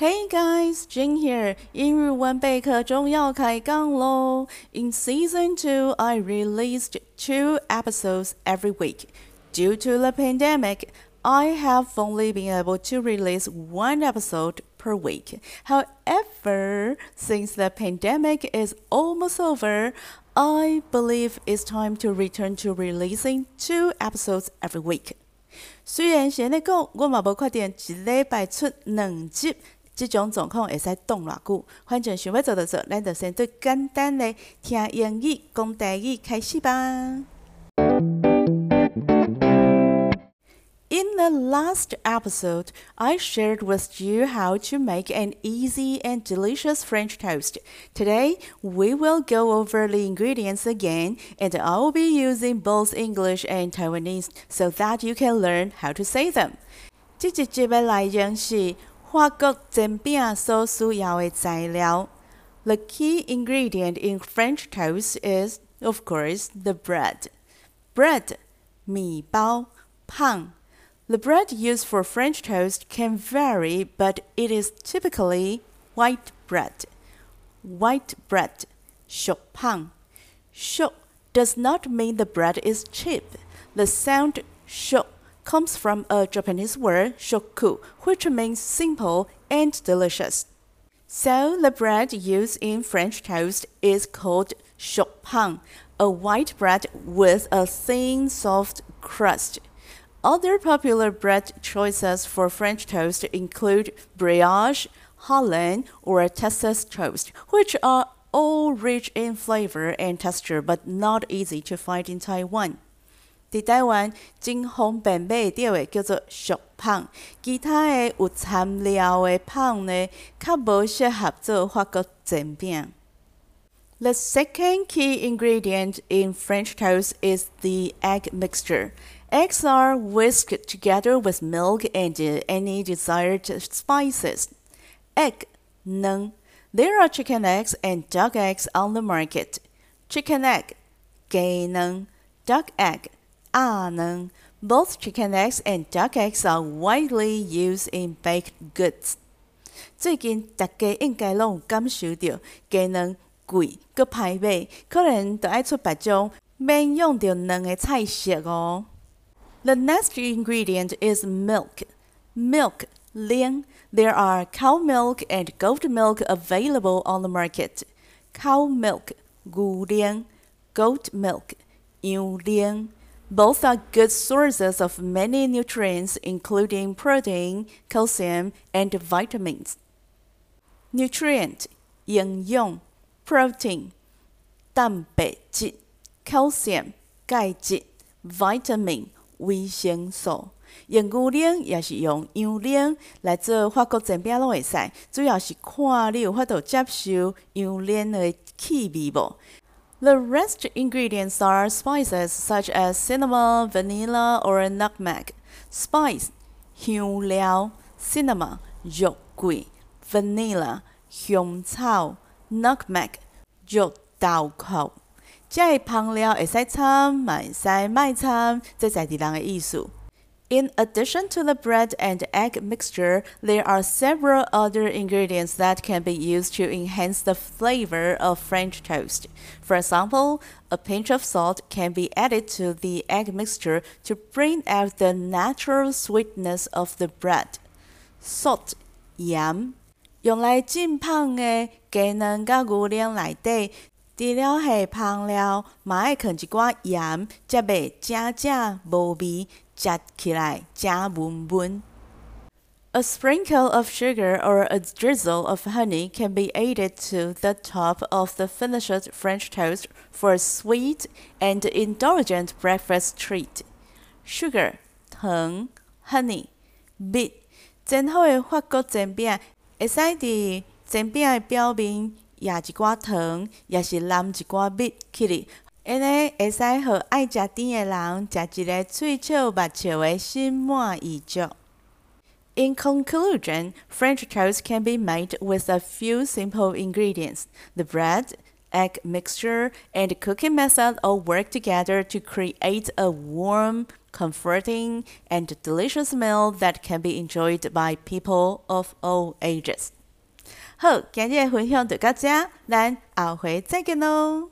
Hey guys, Jing here. 英日文备课中要开杠喽! In season 2, I released two episodes every week. Due to the pandemic, I have only been able to release one episode per week. However, since the pandemic is almost over, I believe it's time to return to releasing two episodes every week. 虽然先咧讲，我嘛无确定一礼拜出两集。 即种状况会使冻偌久？反正想要做就做，咱就先最简单的听英语讲台语开始吧。In the last episode, I shared with you how to make an easy and delicious French toast. Today, we will go over the ingredients again, and I will be using both English and Taiwanese so that you can learn how to say them. 这一集的内容是 法国煎饼所需要的材料。The key ingredient in French toast is, of course, the bread. Bread, 米包, pain. The bread used for French toast can vary, but it is typically white bread. White bread, 熟胖. Shok does not mean the bread is cheap. The sound shok comes from a Japanese word shoku, which means simple and delicious. So the bread used in French toast is called chopin, a white bread with a thin, soft crust. Other popular bread choices for French toast include brioche, challah, or Texas toast, which are all rich in flavor and texture but not easy to find in Taiwan. 伫台湾真方便买到的叫做熟胖，其他的有掺料的胖呢，较无适合做法国煎饼。The second key ingredient in French toast is the egg mixture. Eggs are whisked together with milk and any desired spices. Egg, 能 There are chicken eggs and duck eggs on the market. Chicken egg, 鸡能 Duck egg, both chicken eggs and duck eggs are widely used in baked goods. 最近大家应该拢有感受到鸡卵贵佮歹买，可能就爱出别种免用到卵的菜色哦。The next ingredient is milk. Milk, 奶. There are cow milk and goat milk available on the market. Cow milk, 牛奶. Goat milk, 羊奶. Both are good sources of many nutrients, including protein, calcium, and vitamins. Nutrient 营用 protein 蛋白质 calcium 钙质 vitamin 维生素。用牛奶也是用羊奶来做法国煎饼拢会使，主要是看你有法度接受羊奶的气味无。the rest ingredients are spices such as cinnamon, vanilla, or nutmeg. Spice 香料 cinnamon 肉桂 vanilla 香草 nutmeg 肉豆蔻。这个香料会使掺，卖使卖掺，这在地人的意思。 in addition to the bread and egg mixture, there are several other ingredients that can be used to enhance the flavor of French toast. For example, a pinch of salt can be added to the egg mixture to bring out the natural sweetness of the bread. Salt, 盐，用来浸香的鸡卵甲牛奶内底，除了下香料，嘛爱放一寡盐，才袂正正无味。 a sprinkle of sugar or a drizzle of honey can be added to the top of the finished French toast for a sweet and indulgent breakfast treat. Sugar, 糖 honey, bit 煎好的法国煎饼，会使伫煎饼的表面压一寡糖，也是淋一寡蜜起嚟。 安尼会使互爱食甜的人食一个喙笑目笑的心满意足。In conclusion, French toast can be made with a few simple ingredients. The bread, egg mixture, and cooking method all work together to create a warm, comforting, and delicious meal that can be enjoyed by people of all ages. 好，今日分享就到这，咱后回再见喽。